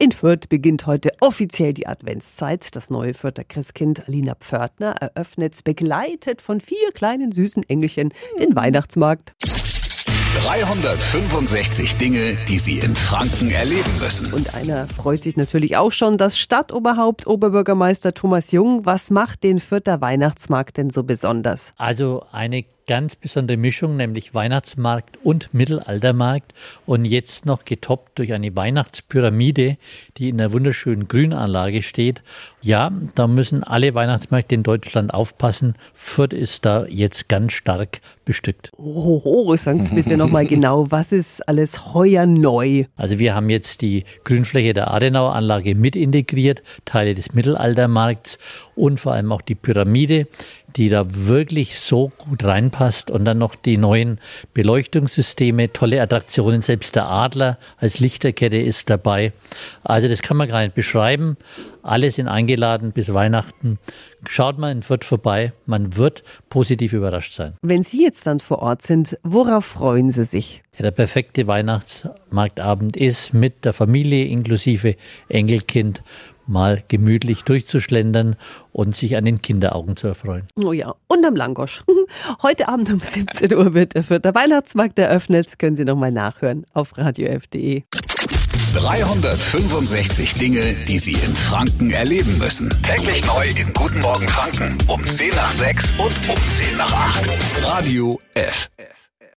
In Fürth beginnt heute offiziell die Adventszeit. Das neue Fürther Christkind Alina Pförtner eröffnet, begleitet von vier kleinen süßen Engelchen, den Weihnachtsmarkt. 365 Dinge, die Sie in Franken erleben müssen. Und einer freut sich natürlich auch schon, das Stadtoberhaupt Oberbürgermeister Thomas Jung. Was macht den Fürther Weihnachtsmarkt denn so besonders? Also eine ganz besondere Mischung, nämlich Weihnachtsmarkt und Mittelaltermarkt und jetzt noch getoppt durch eine Weihnachtspyramide, die in einer wunderschönen Grünanlage steht. Ja, da müssen alle Weihnachtsmärkte in Deutschland aufpassen. Fürth ist da jetzt ganz stark bestückt. Oh, oh sagen Sie bitte nochmal genau, was ist alles heuer neu? Also wir haben jetzt die Grünfläche der Adenauer Anlage mit integriert, Teile des Mittelaltermarkts und vor allem auch die Pyramide, die da wirklich so gut reinpasst und dann noch die neuen Beleuchtungssysteme, tolle Attraktionen, selbst der Adler als Lichterkette ist dabei. Also das kann man gar nicht beschreiben. Alle sind eingeladen bis Weihnachten. Schaut mal in Fürth vorbei, man wird positiv überrascht sein. Wenn Sie jetzt dann vor Ort sind, worauf freuen Sie sich? Ja, der perfekte Weihnachtsmarktabend ist mit der Familie inklusive Enkelkind mal gemütlich durchzuschlendern und sich an den Kinderaugen zu erfreuen. Oh ja, und am Langosch. Heute Abend um 17 Uhr wird der vierte Weihnachtsmarkt eröffnet. Können Sie nochmal nachhören auf radiof.de. 365 Dinge, die Sie in Franken erleben müssen. Täglich neu in Guten Morgen Franken um 10 nach 6 und um 10 nach 8. Radio F.